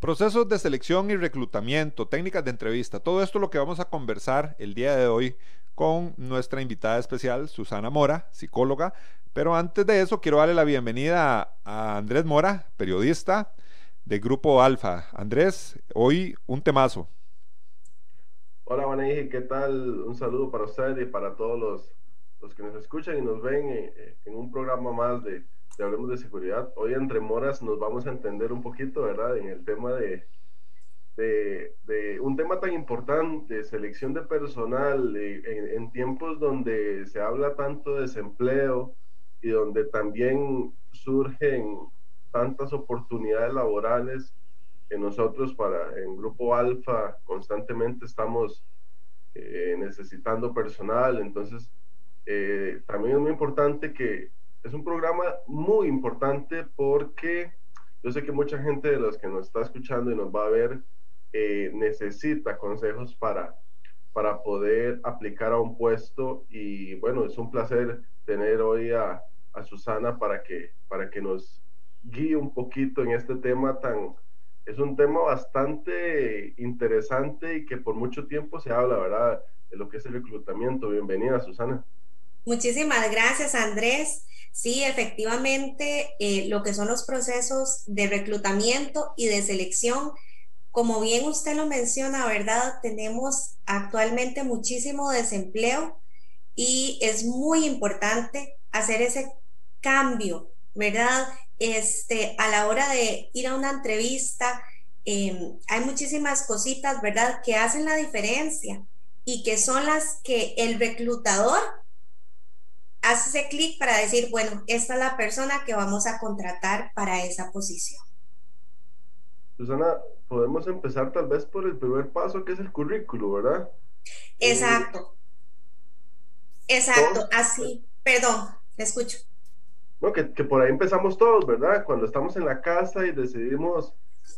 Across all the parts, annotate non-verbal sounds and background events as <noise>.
Procesos de selección y reclutamiento, técnicas de entrevista, todo esto es lo que vamos a conversar el día de hoy con nuestra invitada especial, Susana Mora, psicóloga. Pero antes de eso, quiero darle la bienvenida a Andrés Mora, periodista de Grupo Alfa. Andrés, hoy un temazo. Hola, Vanessa, ¿qué tal? Un saludo para usted y para todos los, los que nos escuchan y nos ven eh, en un programa más de Hablemos de Seguridad. Hoy entre moras nos vamos a entender un poquito, ¿verdad? En el tema de, de, un tema tan importante, selección de personal, en, tiempos donde se habla tanto de desempleo y donde también surgen tantas oportunidades laborales que nosotros para en Grupo Alfa constantemente estamos eh, necesitando personal, entonces eh, también es muy importante que es un programa muy importante porque yo sé que mucha gente de los que nos está escuchando y nos va a ver eh, necesita consejos para, para poder aplicar a un puesto y bueno, es un placer tener hoy a, a Susana para que, para que nos guíe un poquito en este tema tan, es un tema bastante interesante y que por mucho tiempo se habla, ¿verdad? De lo que es el reclutamiento. Bienvenida, Susana. Muchísimas gracias, Andrés. Sí, efectivamente, eh, lo que son los procesos de reclutamiento y de selección, como bien usted lo menciona, ¿verdad? Tenemos actualmente muchísimo desempleo y es muy importante hacer ese cambio, ¿verdad? Este, a la hora de ir a una entrevista, em, hay muchísimas cositas, ¿verdad?, que hacen la diferencia y que son las que el reclutador hace ese clic para decir, bueno, esta es la persona que vamos a contratar para esa posición. Susana, podemos empezar tal vez por el primer paso que es el currículo, ¿verdad? Exacto. Exacto, así. Perdón, te escucho. No, que, por ahí empezamos todos, ¿verdad? Cuando estamos en la casa y decidimos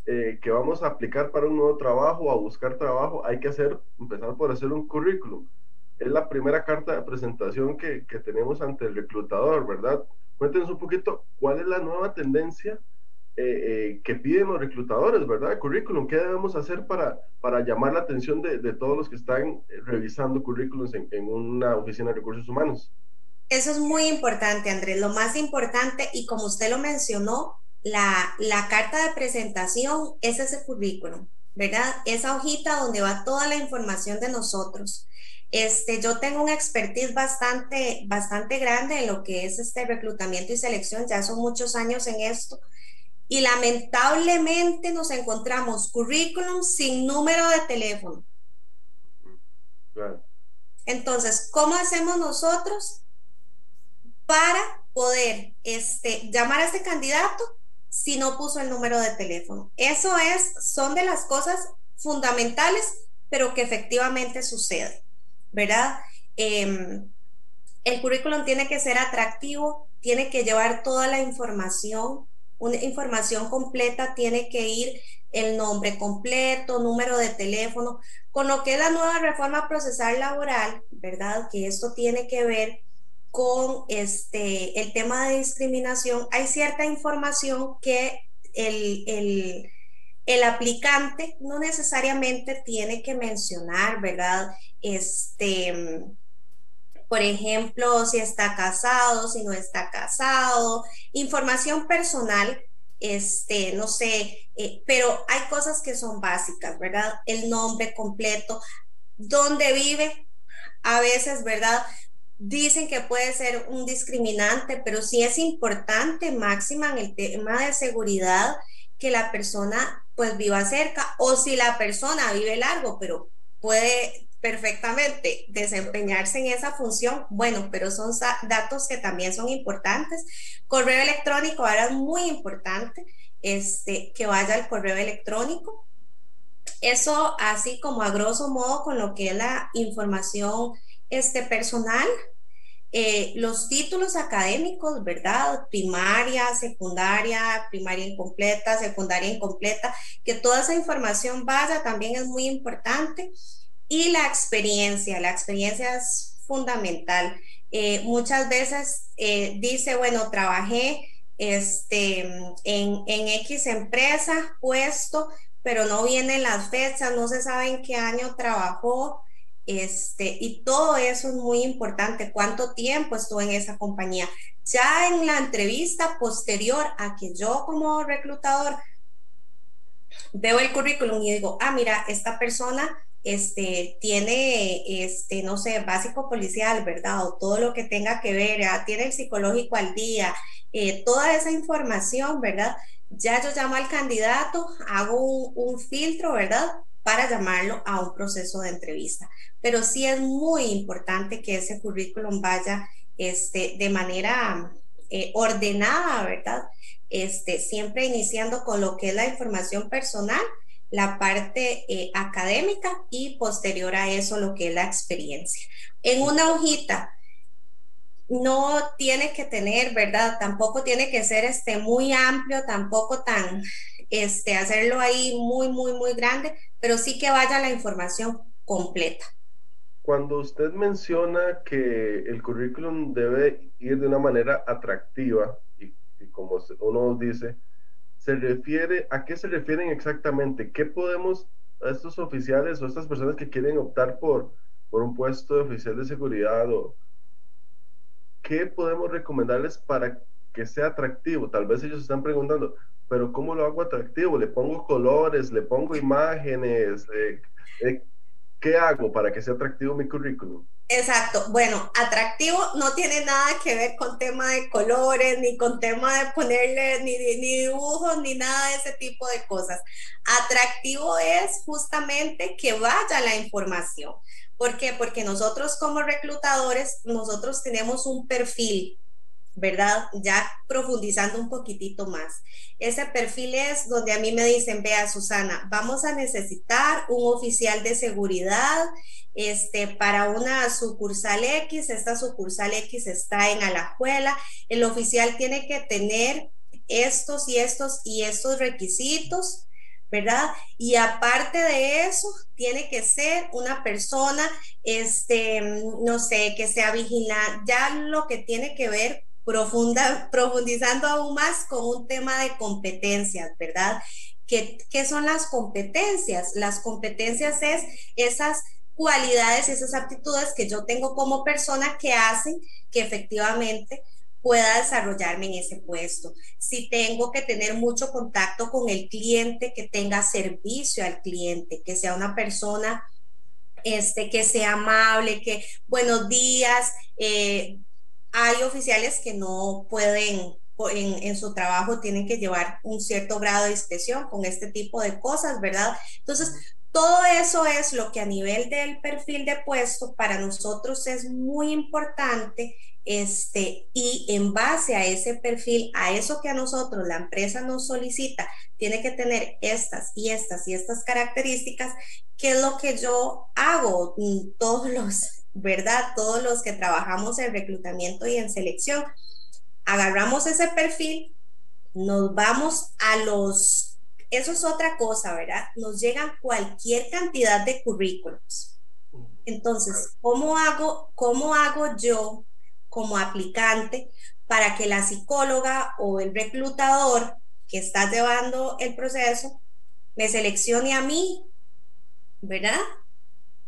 eh, que vamos a aplicar para un nuevo trabajo o a buscar trabajo, hay que hacer, empezar por hacer un currículum es la primera carta de presentación que, que, tenemos ante el reclutador, ¿verdad? Cuéntenos un poquito cuál es la nueva tendencia eh, eh, que piden los reclutadores, ¿verdad? currículum, ¿qué debemos hacer para, para llamar la atención de, de todos los que están revisando currículums en, en, una oficina de recursos humanos? Eso es muy importante, Andrés. Lo más importante, y como usted lo mencionó, la, la carta de presentación es ese currículum, ¿verdad? Esa hojita donde va toda la información de nosotros. Este, yo tengo una expertise bastante, bastante grande en lo que es este reclutamiento y selección, ya son muchos años en esto, y lamentablemente nos encontramos currículum sin número de teléfono. Entonces, ¿cómo hacemos nosotros para poder este, llamar a este candidato si no puso el número de teléfono? Eso es, son de las cosas fundamentales, pero que efectivamente suceden. ¿Verdad? Em, el currículum tiene que ser atractivo, tiene que llevar toda la información, una información completa, tiene que ir el nombre completo, número de teléfono, con lo que es la nueva reforma procesal laboral, ¿verdad? Que esto tiene que ver con este, el tema de discriminación. Hay cierta información que el, el el aplicante no necesariamente tiene que mencionar, ¿verdad? Este, por ejemplo, si está casado, si no está casado, información personal, este, no sé, eh, pero hay cosas que son básicas, ¿verdad? El nombre completo, dónde vive, a veces, ¿verdad? Dicen que puede ser un discriminante, pero sí es importante, máxima en el tema de seguridad, que la persona pues viva cerca o si la persona vive largo, pero puede perfectamente desempeñarse en esa función, bueno, pero son datos que también son importantes. Correo electrónico ahora es muy importante este, que vaya al correo electrónico. Eso así como a grosso modo con lo que es la información este, personal. Eh, los títulos académicos, ¿verdad? Primaria, secundaria, primaria incompleta, secundaria incompleta, que toda esa información vaya también es muy importante. Y la experiencia, la experiencia es fundamental. Eh, muchas veces eh, dice, bueno, trabajé este, en, en X empresa, puesto, pero no vienen las fechas, no se sabe en qué año trabajó. Este, y todo eso es muy importante, cuánto tiempo estuvo en esa compañía. Ya en la entrevista posterior a que yo como reclutador veo el currículum y digo, ah, mira, esta persona este, tiene, este, no sé, básico policial, ¿verdad? O todo lo que tenga que ver, tiene el psicológico al día, eh, toda esa información, ¿verdad? Ya yo llamo al candidato, hago un, filtro, ¿verdad? Para llamarlo a un proceso de entrevista. Pero sí es muy importante que ese currículum vaya este, de manera eh, ordenada, ¿verdad? Este, siempre iniciando con lo que es la información personal la parte eh, académica y posterior a eso lo que es la experiencia. En una hojita no tiene que tener, ¿verdad? Tampoco tiene que ser este muy amplio, tampoco tan, este, hacerlo ahí muy, muy, muy grande, pero sí que vaya la información completa. Cuando usted menciona que el currículum debe ir de una manera atractiva y, y como uno dice, se refiere, ¿a qué se refieren exactamente? ¿Qué podemos, a estos oficiales o estas personas que quieren optar por, por un puesto de oficial de seguridad o qué podemos recomendarles para que sea atractivo? Tal vez ellos están preguntando, pero ¿cómo lo hago atractivo? ¿Le pongo colores? ¿Le pongo imágenes? Eh, eh, ¿Qué hago para que sea atractivo mi currículum? Exacto. Bueno, atractivo no tiene nada que ver con tema de colores, ni con tema de ponerle ni, ni dibujos, ni nada de ese tipo de cosas. Atractivo es justamente que vaya la información. ¿Por qué? Porque nosotros como reclutadores, nosotros tenemos un perfil ¿verdad? Ya profundizando un poquitito más. Ese perfil es donde a mí me dicen, vea Susana, vamos a necesitar un oficial de seguridad este, para una sucursal X, esta sucursal X está en Alajuela, el oficial tiene que tener estos y estos y estos requisitos, ¿verdad? Y aparte de eso, tiene que ser una persona, este, no sé, que sea vigilante, ya lo que tiene que ver profunda, profundizando aún más con un tema de competencias, ¿verdad? ¿Qué, ¿Qué, son las competencias? Las competencias es esas cualidades, esas aptitudes que yo tengo como persona que hacen que efectivamente pueda desarrollarme en ese puesto. Si tengo que tener mucho contacto con el cliente, que tenga servicio al cliente, que sea una persona este, que sea amable, que buenos días, eh, hay oficiales que no pueden, en, su trabajo tienen que llevar un cierto grado de discreción con este tipo de cosas, ¿verdad? Entonces, todo eso es lo que a nivel del perfil de puesto para nosotros es muy importante este, y en base a ese perfil, a eso que a nosotros la empresa nos solicita, tiene que tener estas y estas y estas características, que es lo que yo hago mm, todos los ¿verdad? Todos los que trabajamos en reclutamiento y en selección, agarramos ese perfil, nos vamos a los, eso es otra cosa, ¿verdad? Nos llegan cualquier cantidad de currículums. Entonces, ¿cómo hago, cómo hago yo como aplicante para que la psicóloga o el reclutador que está llevando el proceso me seleccione a mí? ¿Verdad?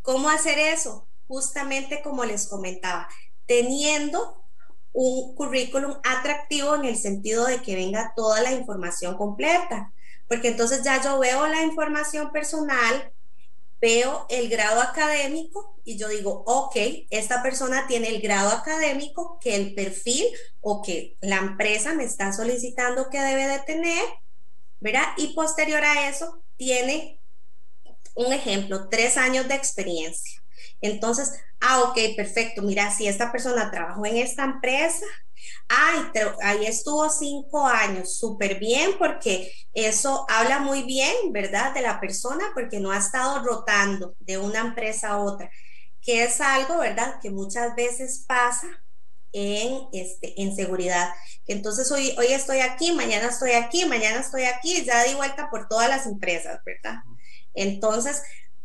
¿Cómo hacer eso? Justamente como les comentaba, teniendo un currículum atractivo en el sentido de que venga toda la información completa, porque entonces ya yo veo la información personal, veo el grado académico y yo digo, ok, esta persona tiene el grado académico que el perfil o que la empresa me está solicitando que debe de tener, ¿verdad? Y posterior a eso tiene un ejemplo, tres años de experiencia Entonces, ah, ok, perfecto, mira, si esta persona trabajó en esta empresa, ay, ahí estuvo cinco años, súper bien, porque eso habla muy bien, ¿verdad? De la persona, porque no ha estado rotando de una empresa a otra, que es algo, ¿verdad? Que muchas veces pasa en, este, en seguridad. Entonces hoy, hoy estoy aquí, mañana estoy aquí, mañana estoy aquí, ya di vuelta por todas las empresas, ¿verdad? Entonces,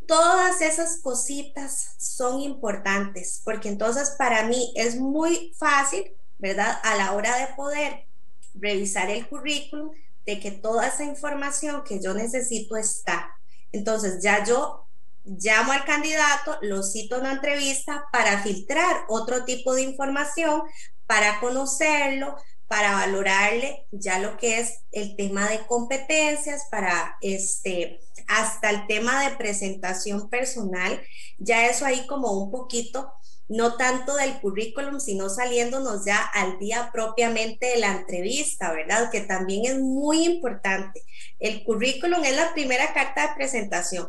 todas esas cositas son importantes, porque entonces para mí es muy fácil, ¿verdad? A la hora de poder revisar el currículum, de que toda esa información que yo necesito está. Entonces ya yo llamo al candidato, lo cito en una entrevista para filtrar otro tipo de información, para conocerlo, para valorarle ya lo que es el tema de competencias, para este, hasta el tema de presentación personal, ya eso ahí como un poquito, no tanto del currículum, sino saliéndonos ya al día propiamente de la entrevista, ¿verdad? Que también es muy importante. El currículum es la primera carta de presentación,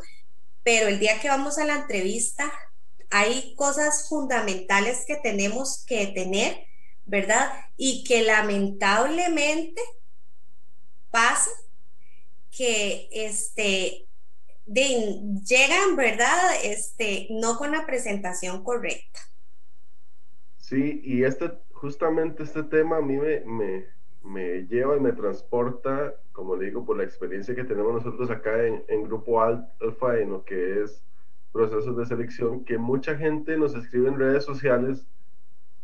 pero el día que vamos a la entrevista hay cosas fundamentales que tenemos que tener ¿verdad? Y que lamentablemente pasa que este, llegan, ¿verdad? Este, no con la presentación correcta. Sí, y este, justamente este tema a mí me, me, lleva y me transporta, como le digo, por la experiencia que tenemos nosotros acá en, en Grupo Alfa, en lo que es procesos de selección, que mucha gente nos escribe en redes sociales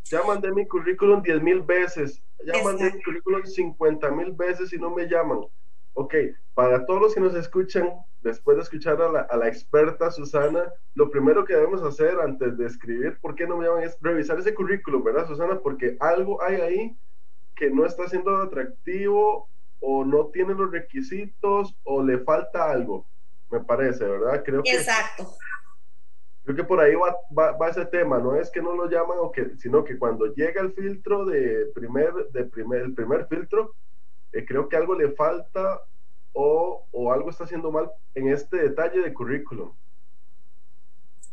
ya mandé mi currículum 10 mil veces, ya mandé mi currículum 50 mil veces y no me llaman. Ok, para todos los que nos escuchan, después de escuchar a la, a la, experta Susana, lo primero que debemos hacer antes de escribir por qué no me llaman es revisar ese currículum, ¿verdad, Susana? Porque algo hay ahí que no está siendo atractivo o no tiene los requisitos o le falta algo, me parece, ¿verdad? Creo que, Exacto. Creo que por ahí va, va, ese tema, no es que no lo llaman, o que, sino que cuando llega el filtro de primer, de primer, el primer filtro, eh, creo que algo le falta o, o algo está haciendo mal en este detalle de currículum.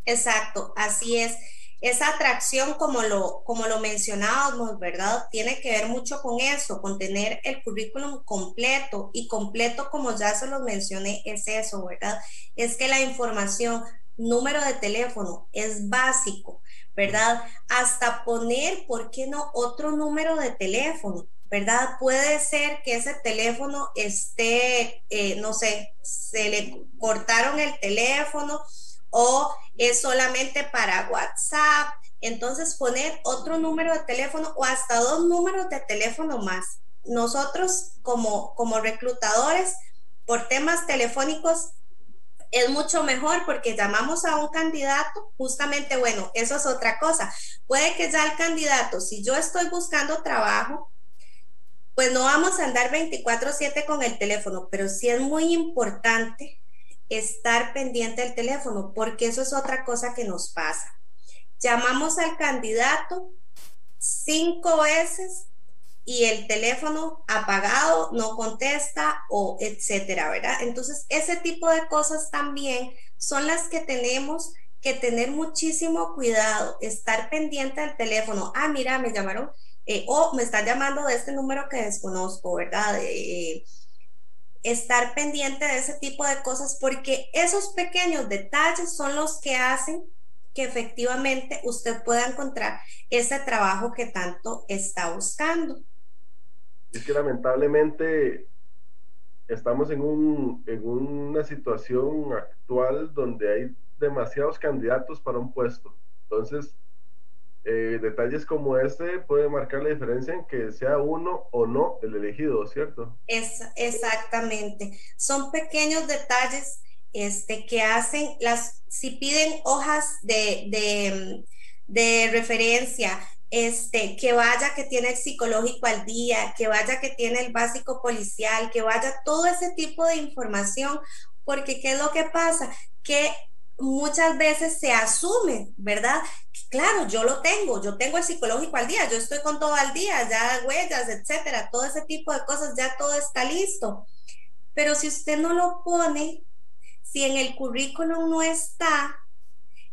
Exacto, así es. Esa atracción, como lo, como lo mencionábamos, ¿verdad? Tiene que ver mucho con eso, con tener el currículum completo. Y completo, como ya se lo mencioné, es eso, ¿verdad? Es que la información número de teléfono, es básico, ¿verdad? Hasta poner, ¿por qué no? Otro número de teléfono, ¿verdad? Puede ser que ese teléfono esté, eh, no sé, se le cortaron el teléfono o es solamente para WhatsApp. Entonces poner otro número de teléfono o hasta dos números de teléfono más. Nosotros como, como reclutadores, por temas telefónicos, es mucho mejor porque llamamos a un candidato, justamente, bueno, eso es otra cosa. Puede que ya el candidato, si yo estoy buscando trabajo, pues no vamos a andar 24/7 con el teléfono, pero sí es muy importante estar pendiente del teléfono, porque eso es otra cosa que nos pasa. Llamamos al candidato cinco veces y el teléfono apagado, no contesta o etcétera, ¿verdad? Entonces, ese tipo de cosas también son las que tenemos que tener muchísimo cuidado, estar pendiente del teléfono. Ah, mira, me llamaron eh, o me están llamando de este número que desconozco, ¿verdad? Eh, estar pendiente de ese tipo de cosas porque esos pequeños detalles son los que hacen que efectivamente usted pueda encontrar ese trabajo que tanto está buscando. Es que lamentablemente estamos en, un, en una situación actual donde hay demasiados candidatos para un puesto. Entonces, eh, detalles como este pueden marcar la diferencia en que sea uno o no el elegido, ¿cierto? Es, exactamente. Son pequeños detalles este, que hacen las, si piden hojas de, de, de referencia, este, que vaya que tiene el psicológico al día, que vaya que tiene el básico policial, que vaya todo ese tipo de información, porque ¿qué es lo que pasa? Que muchas veces se asume, ¿verdad? Claro, yo lo tengo, yo tengo el psicológico al día, yo estoy con todo al día, ya huellas, etcétera, todo ese tipo de cosas, ya todo está listo. Pero si usted no lo pone, si en el currículum no está,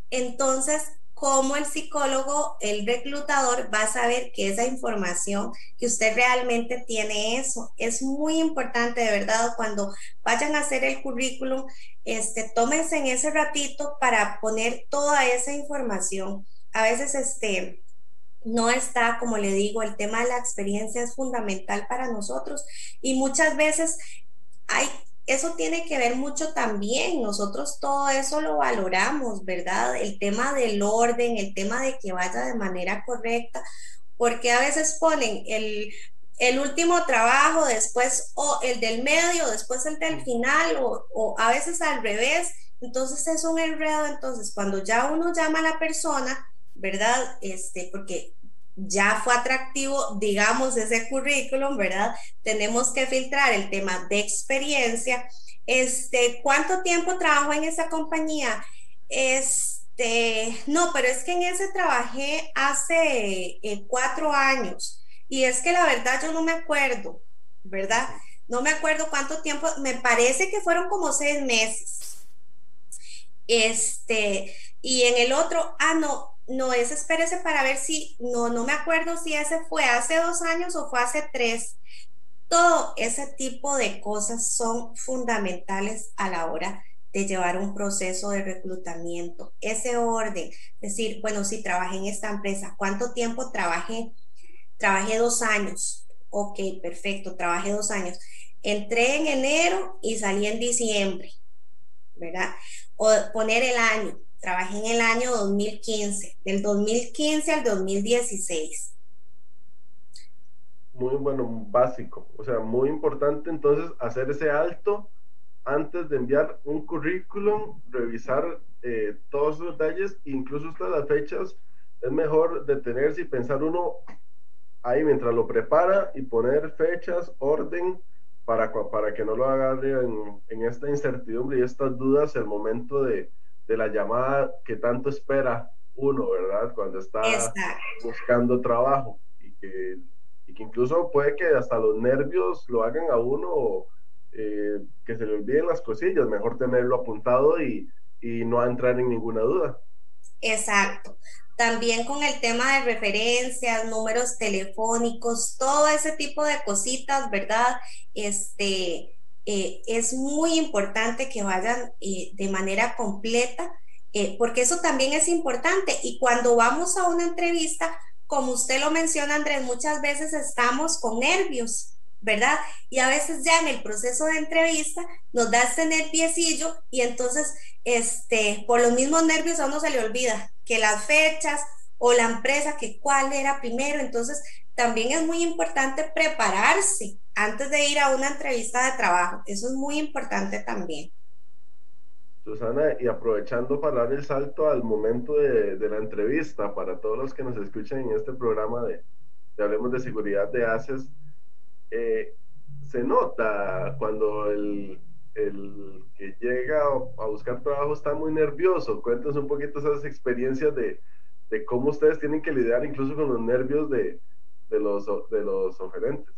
entonces cómo el psicólogo, el reclutador va a saber que esa información, que usted realmente tiene eso. Es muy importante, de verdad, cuando vayan a hacer el currículum, este, tómense en ese ratito para poner toda esa información. A veces, este, no está, como le digo, el tema de la experiencia es fundamental para nosotros y muchas veces hay eso tiene que ver mucho también. Nosotros todo eso lo valoramos, ¿verdad? El tema del orden, el tema de que vaya de manera correcta, porque a veces ponen el, el último trabajo, después o el del medio, después el del final, o, o a veces al revés. Entonces es un enredo. Entonces, cuando ya uno llama a la persona, ¿verdad? Este, porque ya fue atractivo, digamos, ese currículum, ¿verdad? Tenemos que filtrar el tema de experiencia. Este, ¿cuánto tiempo trabajo en esa compañía? Este, no, pero es que en ese trabajé hace eh, cuatro años y es que la verdad yo no me acuerdo, ¿verdad? No me acuerdo cuánto tiempo, me parece que fueron como seis meses. Este, y en el otro, ah, no, no es espérese para ver si, no, no me acuerdo si ese fue hace dos años o fue hace tres. Todo ese tipo de cosas son fundamentales a la hora de llevar un proceso de reclutamiento. Ese orden, decir, bueno, si trabajé en esta empresa, ¿cuánto tiempo trabajé? Trabajé dos años. Ok, perfecto, trabajé dos años. Entré en enero y salí en diciembre, ¿verdad? O poner el año Trabajé en el año 2015, del 2015 al 2016. Muy bueno, básico, o sea, muy importante entonces hacer ese alto antes de enviar un currículum, revisar eh, todos los detalles, incluso hasta las fechas, es mejor detenerse y pensar uno ahí mientras lo prepara y poner fechas, orden, para, para que no lo agarre en, en esta incertidumbre y estas dudas el momento de, de la llamada que tanto espera uno, ¿verdad? Cuando está buscando trabajo y que, y que, incluso puede que hasta los nervios lo hagan a uno eh, que se le olviden las cosillas, mejor tenerlo apuntado y, y no entrar en ninguna duda. Exacto. También con el tema de referencias, números telefónicos, todo ese tipo de cositas, ¿verdad? Este, eh, es muy importante que vayan eh, de manera completa, eh, porque eso también es importante. Y cuando vamos a una entrevista, como usted lo menciona, Andrés, muchas veces estamos con nervios, ¿verdad? Y a veces ya en el proceso de entrevista nos da ese nerviecillo y entonces, este, por los mismos nervios a uno se le olvida que las fechas o la empresa, que cuál era primero. Entonces, también es muy importante prepararse antes de ir a una entrevista de trabajo. Eso es muy importante también. Susana, y aprovechando para dar el salto al momento de, la entrevista, para todos los que nos escuchan en este programa de, Hablemos de Seguridad de ACES, eh, se nota cuando el, que llega a buscar trabajo está muy nervioso. Cuéntanos un poquito esas experiencias de, de cómo ustedes tienen que lidiar incluso con los nervios de, de los, de los oferentes.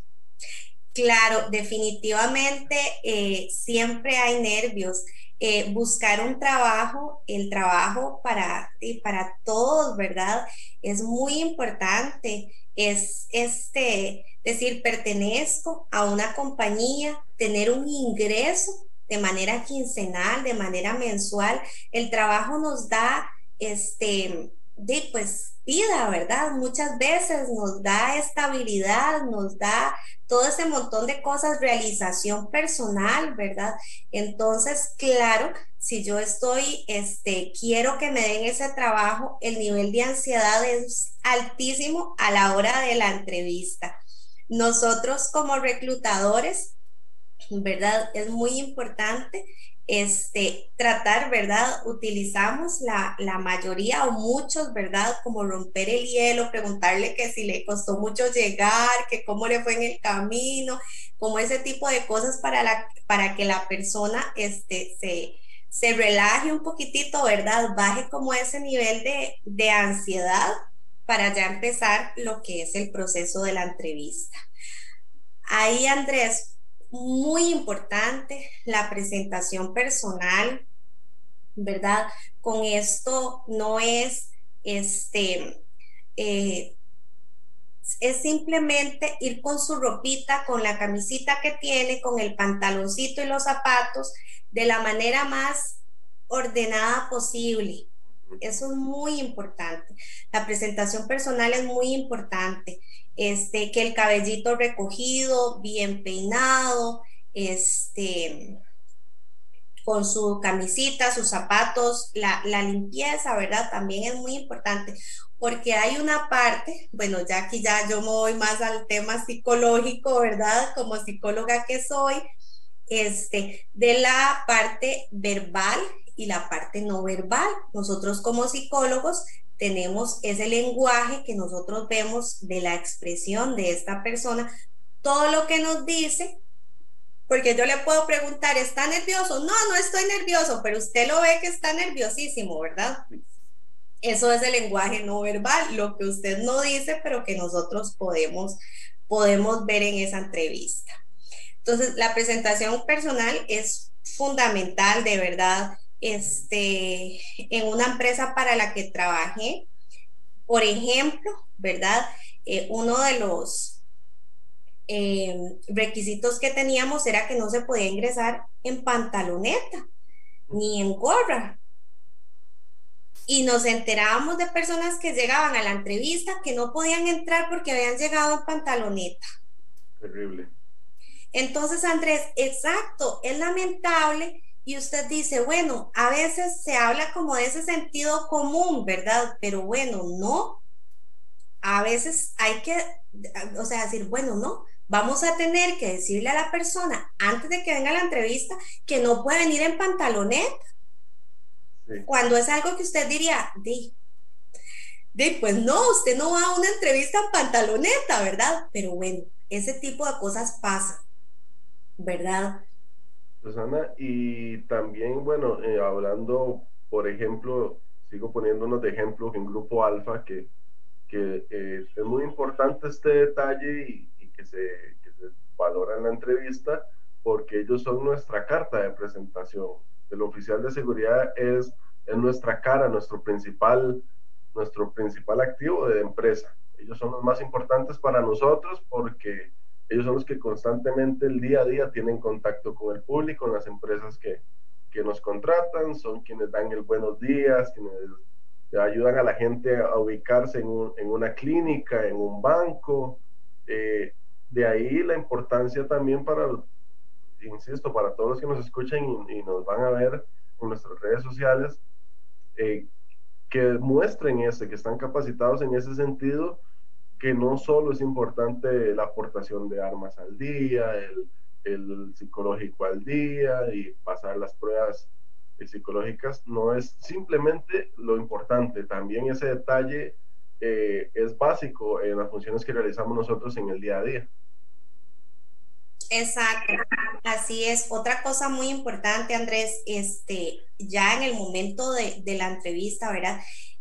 Claro, definitivamente eh, siempre hay nervios. Eh, buscar un trabajo, el trabajo para, para todos, ¿verdad? Es muy importante. Es este, decir, pertenezco a una compañía, tener un ingreso de manera quincenal, de manera mensual. El trabajo nos da este, de pues vida, ¿verdad? Muchas veces nos da estabilidad, nos da todo ese montón de cosas, realización personal, ¿verdad? Entonces, claro, si yo estoy, este, quiero que me den ese trabajo, el nivel de ansiedad es altísimo a la hora de la entrevista. Nosotros como reclutadores, ¿verdad? Es muy importante este, tratar, ¿verdad? Utilizamos la, la, mayoría o muchos, ¿verdad? Como romper el hielo, preguntarle que si le costó mucho llegar, que cómo le fue en el camino, como ese tipo de cosas para, la, para que la persona este, se, se relaje un poquitito, ¿verdad? Baje como ese nivel de, de ansiedad para ya empezar lo que es el proceso de la entrevista. Ahí, Andrés, muy importante la presentación personal, ¿verdad? Con esto no es, este, eh, es simplemente ir con su ropita, con la camisita que tiene, con el pantaloncito y los zapatos, de la manera más ordenada posible. Eso es muy importante. La presentación personal es muy importante. Este, que el cabellito recogido, bien peinado, este, con su camisita, sus zapatos, la, la, limpieza, ¿verdad? También es muy importante, porque hay una parte, bueno, ya aquí ya yo me voy más al tema psicológico, ¿verdad? Como psicóloga que soy, este, de la parte verbal y la parte no verbal. Nosotros como psicólogos tenemos ese lenguaje que nosotros vemos de la expresión de esta persona, todo lo que nos dice, porque yo le puedo preguntar, ¿está nervioso? No, no estoy nervioso, pero usted lo ve que está nerviosísimo, ¿verdad? Eso es el lenguaje no verbal, lo que usted no dice, pero que nosotros podemos, podemos ver en esa entrevista. Entonces, la presentación personal es fundamental, de verdad, este, en una empresa para la que trabajé. Por ejemplo, ¿verdad? Eh, uno de los eh, requisitos que teníamos era que no se podía ingresar en pantaloneta ni en gorra. Y nos enterábamos de personas que llegaban a la entrevista que no podían entrar porque habían llegado en pantaloneta. Terrible. Entonces, Andrés, exacto, es lamentable y usted dice, bueno, a veces se habla como de ese sentido común, ¿verdad? Pero bueno, no. A veces hay que, o sea, decir, bueno, no, vamos a tener que decirle a la persona antes de que venga la entrevista que no puede venir en pantaloneta. Cuando es algo que usted diría, di, di, pues no, usted no va a una entrevista en pantaloneta, ¿verdad? Pero bueno, ese tipo de cosas pasan. ¿verdad? Y también, bueno, eh, hablando, por ejemplo, sigo poniéndonos de ejemplo en Grupo Alfa, que, que eh, es muy importante este detalle y, que, se, que, se, valora en la entrevista, porque ellos son nuestra carta de presentación. El oficial de seguridad es, es nuestra cara, nuestro principal, nuestro principal activo de empresa. Ellos son los más importantes para nosotros porque ellos son los que constantemente el día a día tienen contacto con el público, con las empresas que, que nos contratan, son quienes dan el buenos días, quienes ayudan a la gente a ubicarse en, en una clínica, en un banco. Eh, de ahí la importancia también para, insisto, para todos los que nos escuchan y, nos van a ver en nuestras redes sociales, eh, que muestren ese, que están capacitados en ese sentido que no solo es importante la aportación de armas al día, el, psicológico al día y pasar las pruebas psicológicas, no es simplemente lo importante, también ese detalle eh, es básico en las funciones que realizamos nosotros en el día a día. Exacto, así es. Otra cosa muy importante, Andrés, este, ya en el momento de la entrevista, ¿verdad?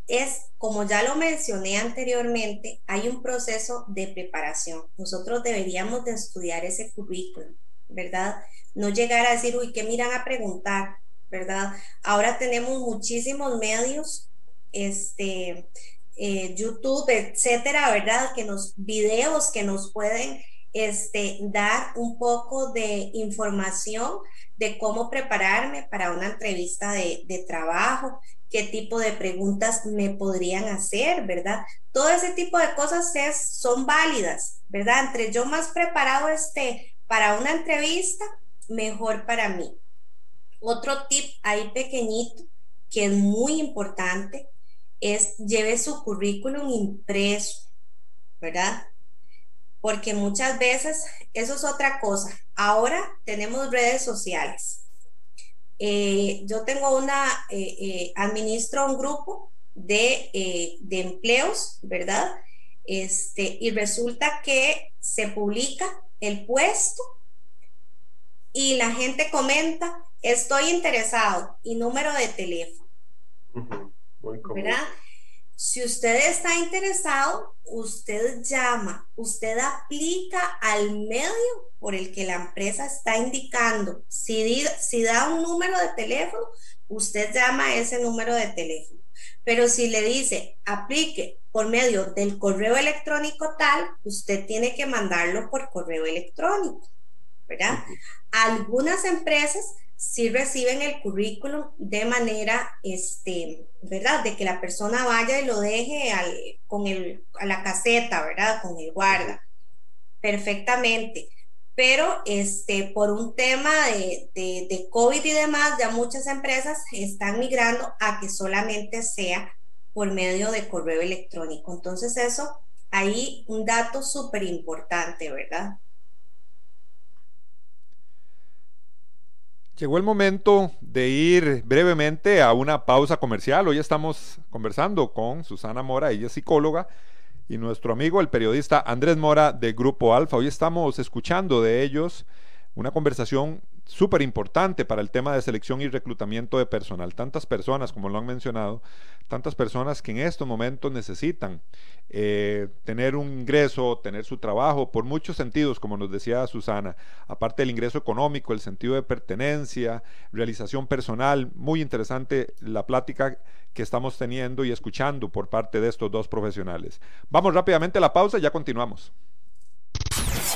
Es, como ya lo mencioné anteriormente, hay un proceso de preparación. Nosotros deberíamos de estudiar ese currículum, ¿verdad? No llegar a decir, uy, ¿qué miran a preguntar? ¿Verdad? Ahora tenemos muchísimos medios, este, eh, YouTube, etcétera, ¿verdad? Que nos, videos que nos pueden este, dar un poco de información de cómo prepararme para una entrevista de, de trabajo, qué tipo de preguntas me podrían hacer, ¿verdad? Todo ese tipo de cosas es, son válidas, ¿verdad? Entre yo más preparado esté para una entrevista, mejor para mí. Otro tip ahí pequeñito que es muy importante es lleve su currículum impreso, ¿verdad? Porque muchas veces eso es otra cosa. Ahora tenemos redes sociales eh, yo tengo una, eh, eh, administro un grupo de, de, empleos, ¿verdad? Este, y resulta que se publica el puesto y la gente comenta, estoy interesado y número de teléfono. ¿Verdad? Si usted está interesado, usted llama, usted aplica al medio por el que la empresa está indicando. Si, si da un número de teléfono, usted llama a ese número de teléfono. Pero si le dice aplique por medio del correo electrónico tal, usted tiene que mandarlo por correo electrónico, ¿verdad? Algunas empresas sí reciben el currículum de manera, este, ¿verdad? De que la persona vaya y lo deje con el, a la caseta, ¿verdad? Con el guarda. Perfectamente. Pero este, por un tema de, de, de COVID y demás, ya muchas empresas están migrando a que solamente sea por medio de correo electrónico. Entonces eso, ahí un dato súper importante, ¿verdad? Llegó el momento de ir brevemente a una pausa comercial. Hoy estamos conversando con Susana Mora, ella es psicóloga, y nuestro amigo, el periodista Andrés Mora de Grupo Alfa. Hoy estamos escuchando de ellos una conversación súper importante para el tema de selección y reclutamiento de personal. Tantas personas, como lo han mencionado, tantas personas que en estos momentos necesitan eh, tener un ingreso, tener su trabajo, por muchos sentidos, como nos decía Susana, aparte del ingreso económico, el sentido de pertenencia, realización personal, muy interesante la plática que estamos teniendo y escuchando por parte de estos dos profesionales. Vamos rápidamente a la pausa y ya continuamos.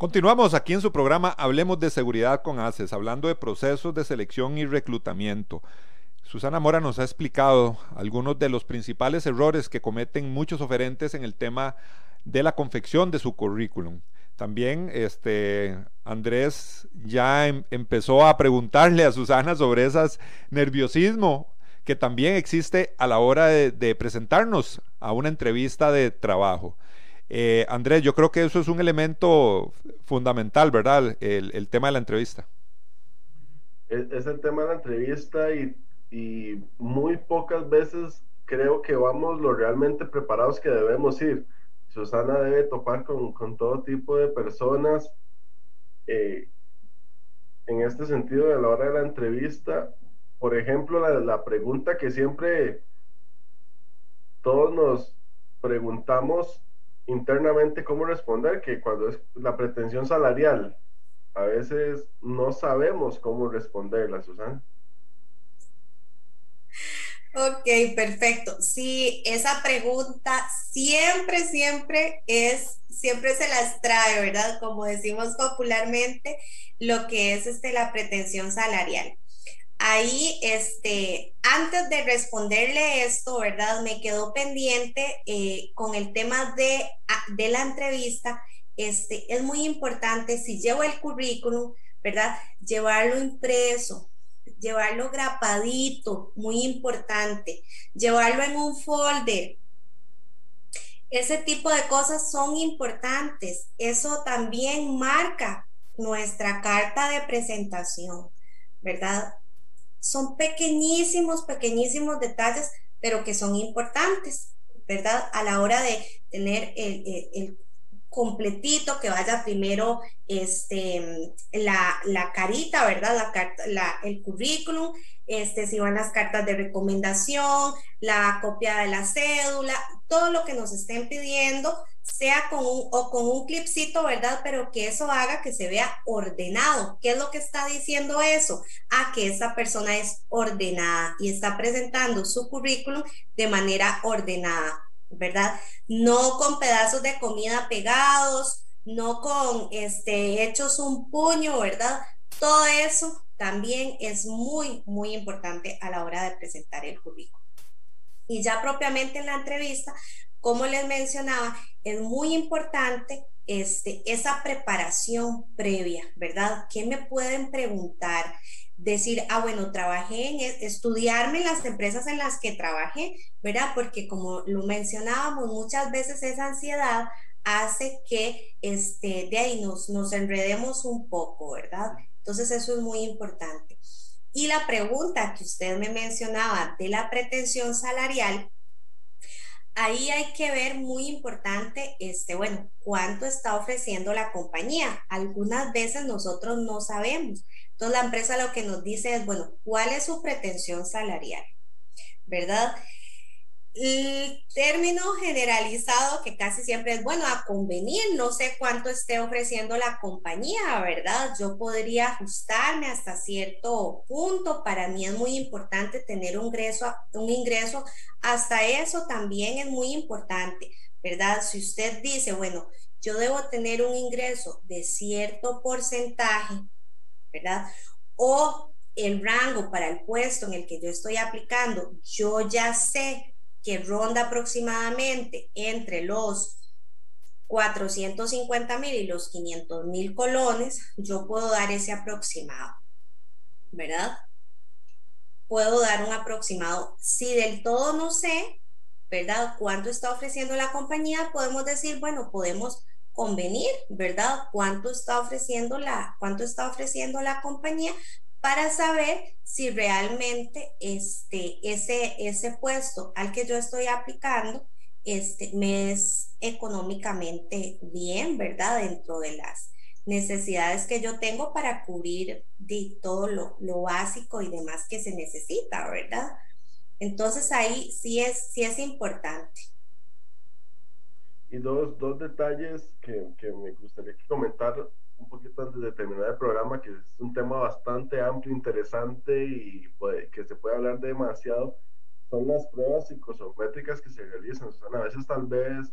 Continuamos aquí en su programa Hablemos de Seguridad con ACES, hablando de procesos de selección y reclutamiento. Susana Mora nos ha explicado algunos de los principales errores que cometen muchos oferentes en el tema de la confección de su currículum. También este, Andrés ya em, empezó a preguntarle a Susana sobre ese nerviosismo que también existe a la hora de presentarnos a una entrevista de trabajo. Eh, Andrés, yo creo que eso es un elemento fundamental, ¿verdad? El, tema de la entrevista. Es, el tema de la entrevista y, muy pocas veces creo que vamos lo realmente preparados que debemos ir. Susana debe topar con, todo tipo de personas. Eh, en este sentido, a la hora de la entrevista, por ejemplo, la pregunta que siempre todos nos preguntamos internamente cómo responder, que cuando es la pretensión salarial, a veces no sabemos cómo responderla, Susana. Ok, perfecto. Sí, esa pregunta siempre, siempre es, siempre se las trae, ¿verdad? Como decimos popularmente, lo que es este, la pretensión salarial ahí, este, antes de responderle esto, ¿verdad? Me quedó pendiente eh, con el tema de, de la entrevista. Este, es muy importante, si llevo el currículum, ¿verdad? Llevarlo impreso, llevarlo grapadito, muy importante, llevarlo en un folder. Ese tipo de cosas son importantes. Eso también marca nuestra carta de presentación, ¿verdad? Son pequeñísimos, pequeñísimos detalles, pero que son importantes, ¿verdad? A la hora de tener el, completito, que vaya primero este, la, la carita, ¿verdad? La la, el currículum, este, si van las cartas de recomendación, la copia de la cédula, todo lo que nos estén pidiendo, sea con un, o con un clipcito, ¿verdad? Pero que eso haga que se vea ordenado. ¿Qué es lo que está diciendo eso? A que esa persona es ordenada y está presentando su currículum de manera ordenada, ¿verdad? No con pedazos de comida pegados, no con este hechos un puño, ¿verdad? Todo eso también es muy, muy importante a la hora de presentar el currículum. Y ya propiamente en la entrevista, como les mencionaba, es muy importante este, esa preparación previa, ¿verdad? ¿Qué me pueden preguntar? Decir, ah, bueno, trabajé en estudiarme las empresas en las que trabajé, ¿verdad? Porque como lo mencionábamos, muchas veces esa ansiedad hace que este, de ahí nos, nos enredemos un poco, ¿verdad? Entonces eso es muy importante. Y la pregunta que usted me mencionaba de la pretensión salarial, ahí hay que ver muy importante, este, bueno, cuánto está ofreciendo la compañía. Algunas veces nosotros no sabemos. Entonces la empresa lo que nos dice es, bueno, ¿cuál es su pretensión salarial? ¿Verdad? El término generalizado que casi siempre es, bueno, a convenir, no sé cuánto esté ofreciendo la compañía, ¿verdad? Yo podría ajustarme hasta cierto punto. Para mí es muy importante tener un ingreso, un ingreso. Hasta eso también es muy importante, ¿verdad? Si usted dice, bueno, yo debo tener un ingreso de cierto porcentaje, ¿verdad? O el rango para el puesto en el que yo estoy aplicando, yo ya sé que ronda aproximadamente entre los 450 mil y los 500 mil colones, yo puedo dar ese aproximado, ¿verdad? Puedo dar un aproximado. Si del todo no sé, ¿verdad? ¿Cuánto está ofreciendo la compañía? Podemos decir, bueno, podemos convenir, ¿verdad? ¿Cuánto está ofreciendo la, cuánto está ofreciendo la compañía para saber si realmente este, ese, ese puesto al que yo estoy aplicando este, me es económicamente bien, ¿verdad? Dentro de las necesidades que yo tengo para cubrir de todo lo, lo básico y demás que se necesita, ¿verdad? Entonces ahí sí es, sí es importante. Y dos, dos detalles que, que me gustaría comentar un poquito antes de terminar el programa, que es un tema bastante amplio, interesante y que se puede hablar demasiado, son las pruebas psicosométricas que se realizan. O a veces tal vez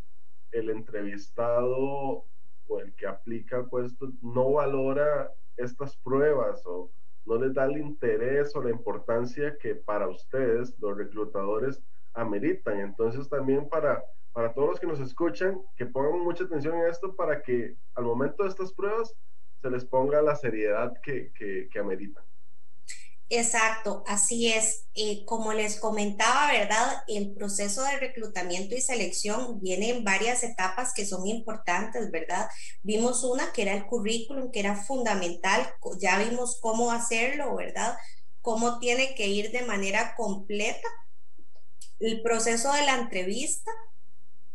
el entrevistado o el que aplica el puesto no valora estas pruebas o no les da el interés o la importancia que para ustedes, los reclutadores, ameritan. Entonces también para para todos los que nos escuchan, que pongan mucha atención en esto para que al momento de estas pruebas se les ponga la seriedad que, que, ameritan. Exacto, así es. Eh, como les comentaba, ¿verdad? El proceso de reclutamiento y selección viene en varias etapas que son importantes, ¿verdad? Vimos una que era el currículum, que era fundamental, ya vimos cómo hacerlo, ¿verdad? Cómo tiene que ir de manera completa. El proceso de la entrevista,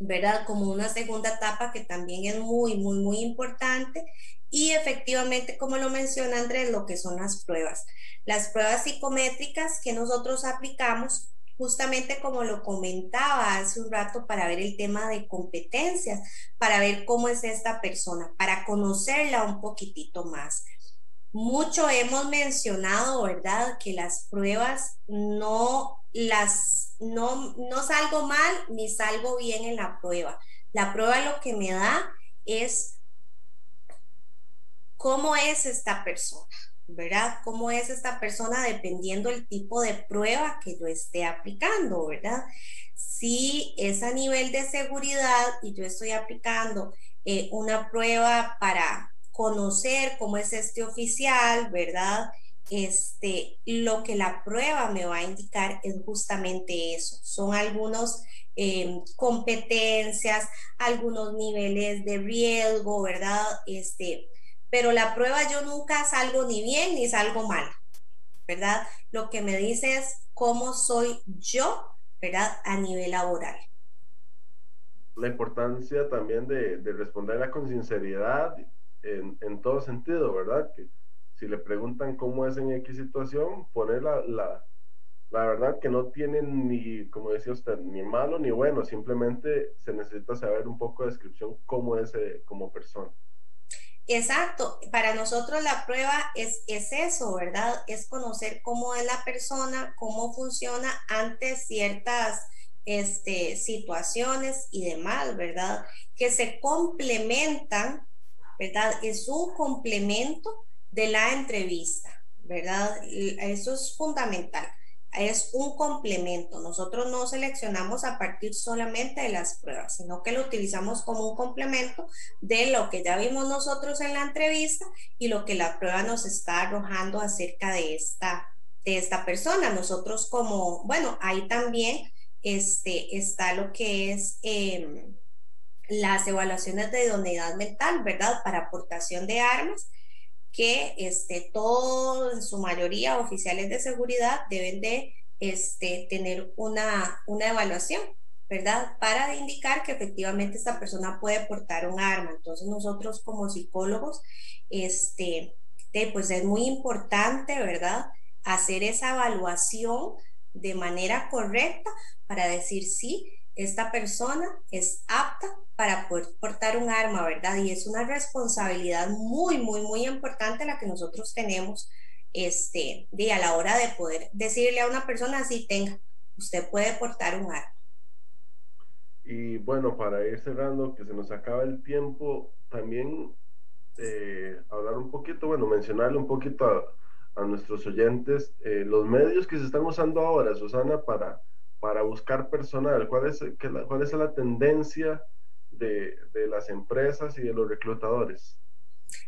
¿verdad? Como una segunda etapa que también es muy, muy, muy importante. Y efectivamente, como lo menciona Andrés, lo que son las pruebas. Las pruebas psicométricas que nosotros aplicamos, justamente como lo comentaba hace un rato, para ver el tema de competencias, para ver cómo es esta persona, para conocerla un poquitito más. Mucho hemos mencionado, ¿verdad? Que las pruebas no las, no, no salgo mal ni salgo bien en la prueba. La prueba lo que me da es cómo es esta persona, ¿verdad? ¿Cómo es esta persona dependiendo el tipo de prueba que yo esté aplicando, ¿verdad? Si es a nivel de seguridad y yo estoy aplicando eh, una prueba para conocer cómo es este oficial, ¿verdad? Este, lo que la prueba me va a indicar es justamente eso. Son algunos em, competencias, algunos niveles de riesgo, ¿verdad? Este, pero la prueba yo nunca salgo ni bien ni salgo mal, ¿verdad? Lo que me dice es cómo soy yo, ¿verdad? A nivel laboral. La importancia también de, de responderla con sinceridad en, en, todo sentido, ¿verdad? Que si le preguntan cómo es en X situación, poner la, la, la verdad que no tienen ni, como decía usted, ni malo ni bueno, simplemente se necesita saber un poco de descripción cómo es eh, como persona. Exacto, para nosotros la prueba es, es eso, ¿verdad? Es conocer cómo es la persona, cómo funciona ante ciertas este, situaciones y demás, ¿verdad? Que se complementan ¿verdad? Es un complemento de la entrevista, ¿verdad? Eso es fundamental. Es un complemento. Nosotros no seleccionamos a partir solamente de las pruebas, sino que lo utilizamos como un complemento de lo que ya vimos nosotros en la entrevista y lo que la prueba nos está arrojando acerca de esta, de esta persona. Nosotros como, bueno, ahí también este, está lo que es... Em, las evaluaciones de idoneidad mental, ¿verdad? Para aportación de armas, que este, todos, en su mayoría, oficiales de seguridad deben de este, tener una, una evaluación, ¿verdad? Para indicar que efectivamente esta persona puede portar un arma. Entonces nosotros como psicólogos, este, pues es muy importante, ¿verdad? Hacer esa evaluación de manera correcta para decir si esta persona es apta para poder portar un arma, ¿verdad? Y es una responsabilidad muy, muy, muy importante la que nosotros tenemos este, de a la hora de poder decirle a una persona, si tenga, usted puede portar un arma. Y bueno, para ir cerrando, que se nos acaba el tiempo, también eh, hablar un poquito, bueno, mencionarle un poquito a, nuestros oyentes eh, los medios que se están usando ahora, Susana, para, para buscar personal. ¿Cuál es, la, cuál es la tendencia de, de las empresas y de los reclutadores?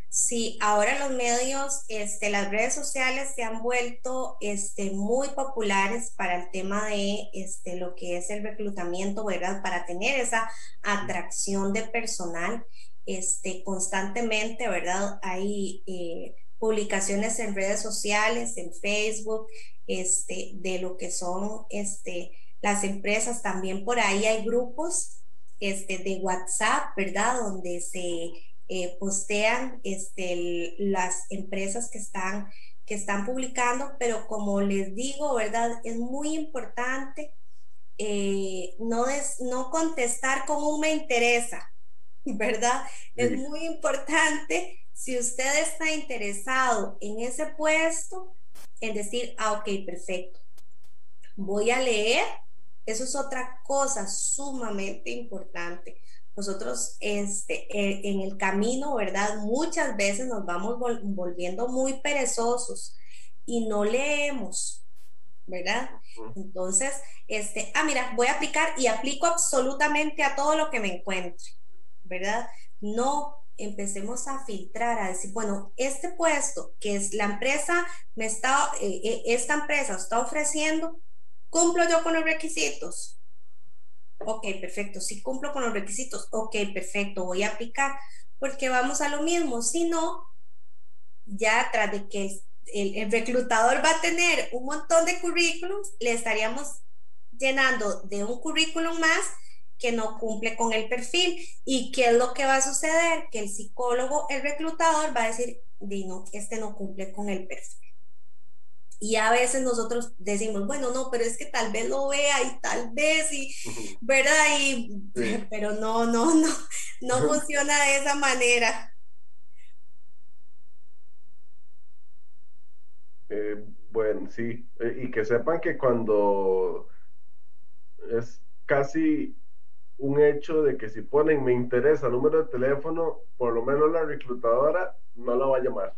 Sí, ahora los medios, este, las redes sociales se han vuelto este, muy populares para el tema de este, lo que es el reclutamiento, ¿verdad? Para tener esa atracción de personal este, constantemente, ¿verdad? Hay eh, publicaciones en redes sociales, en Facebook, este, de lo que son este, las empresas. También por ahí hay grupos este, de WhatsApp, ¿verdad? Donde se eh, postean este, las empresas que están, que están publicando, pero como les digo, ¿verdad? Es muy importante eh, no, no contestar como un me interesa, <laughs> ¿verdad? Es muy importante si usted está interesado en ese puesto, en decir, ah, ok, perfecto, voy a leer, eso es otra cosa sumamente importante nosotros este, eh, en el camino, ¿verdad? Muchas veces nos vamos volviendo muy perezosos y no leemos, ¿verdad? Entonces, este, ah, mira, voy a aplicar y aplico absolutamente a todo lo que me encuentre, ¿verdad? No empecemos a filtrar, a decir, bueno, este puesto que es la empresa me está, eh, eh, esta empresa está ofreciendo, cumplo yo con los requisitos, Ok, perfecto. Si cumplo con los requisitos, ok, perfecto, voy a aplicar, porque vamos a lo mismo. Si no, ya tras de que el, reclutador va a tener un montón de currículums, le estaríamos llenando de un currículum más que no cumple con el perfil. ¿Y qué es lo que va a suceder? Que el psicólogo, el reclutador va a decir, no, este no cumple con el perfil. Y a veces nosotros decimos, bueno, no, pero es que tal vez lo vea y tal vez, y, ¿verdad? Y, <laughs> Pero no, no, no, no funciona de esa manera. Eh, bueno, sí, eh, y que sepan que cuando es casi un hecho de que si ponen me interesa el número de teléfono, por lo menos la reclutadora no la va a llamar.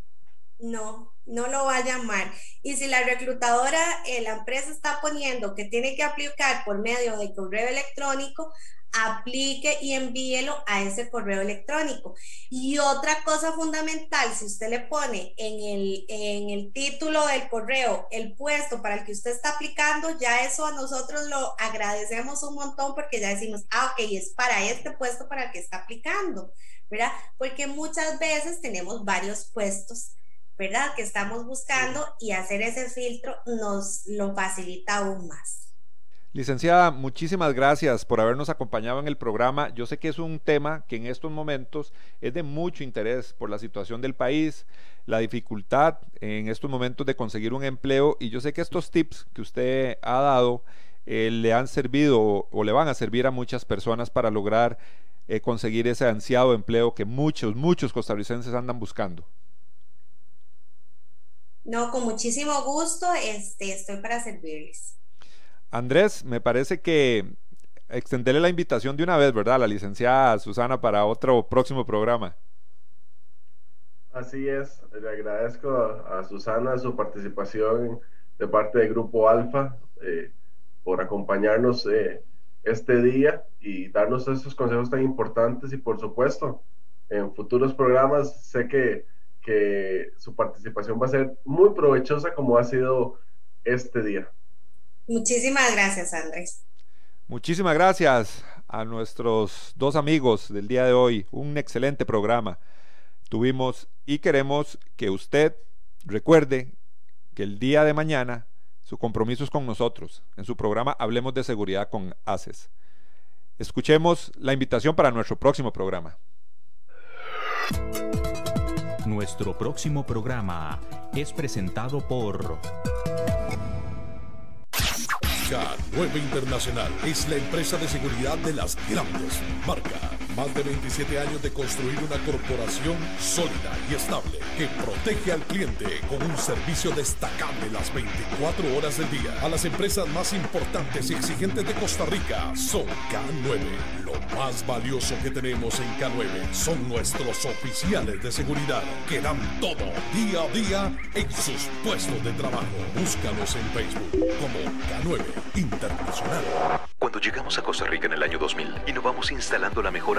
No, no lo va a llamar. Y si la reclutadora, la empresa está poniendo que tiene que aplicar por medio de correo electrónico, aplique y envíelo a ese correo electrónico. Y otra cosa fundamental, si usted le pone en el, en el título del correo el puesto para el que usted está aplicando, ya eso a nosotros lo agradecemos un montón porque ya decimos, ah, ok, es para este puesto para el que está aplicando, ¿verdad? Porque muchas veces tenemos varios puestos ¿verdad? Que estamos buscando y hacer ese filtro nos lo facilita aún más. Licenciada, muchísimas gracias por habernos acompañado en el programa. Yo sé que es un tema que en estos momentos es de mucho interés por la situación del país, la dificultad en estos momentos de conseguir un empleo y yo sé que estos tips que usted ha dado eh, le han servido o, le van a servir a muchas personas para lograr eh, conseguir ese ansiado empleo que muchos, muchos costarricenses andan buscando. No, con muchísimo gusto, este, estoy para servirles. Andrés, me parece que extenderle la invitación de una vez, ¿verdad? La licenciada Susana para otro próximo programa. Así es, le agradezco a, Susana su participación de parte del Grupo Alfa eh, por acompañarnos eh, este día y darnos estos consejos tan importantes y por supuesto, en futuros programas sé que que su participación va a ser muy provechosa como ha sido este día. Muchísimas gracias, Andrés. Muchísimas gracias a nuestros dos amigos del día de hoy. Un excelente programa tuvimos y queremos que usted recuerde que el día de mañana su compromiso es con nosotros en su programa Hablemos de Seguridad con ACES. Escuchemos la invitación para nuestro próximo programa. Nuestro próximo programa es presentado por K9 Internacional es la empresa de seguridad de las grandes marcas. Más de 27 años de construir una corporación sólida y estable que protege al cliente con un servicio destacable las 24 horas del día. A las empresas más importantes y exigentes de Costa Rica son K9. Lo más valioso que tenemos en K9 son nuestros oficiales de seguridad que dan todo día a día en sus puestos de trabajo. Búscanos en Facebook como K9 Internacional. Cuando llegamos a Costa Rica en el año 2000, innovamos instalando la mejor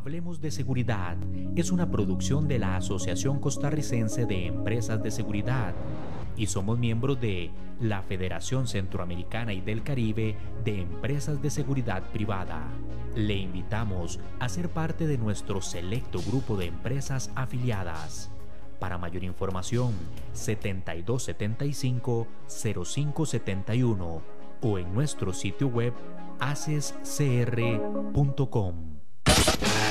Hablemos de Seguridad es una producción de la Asociación Costarricense de Empresas de Seguridad y somos miembros de la Federación Centroamericana y del Caribe de Empresas de Seguridad Privada. Le invitamos a ser parte de nuestro selecto grupo de empresas afiliadas. Para mayor información, 7275-0571 o en nuestro sitio web acescr.com.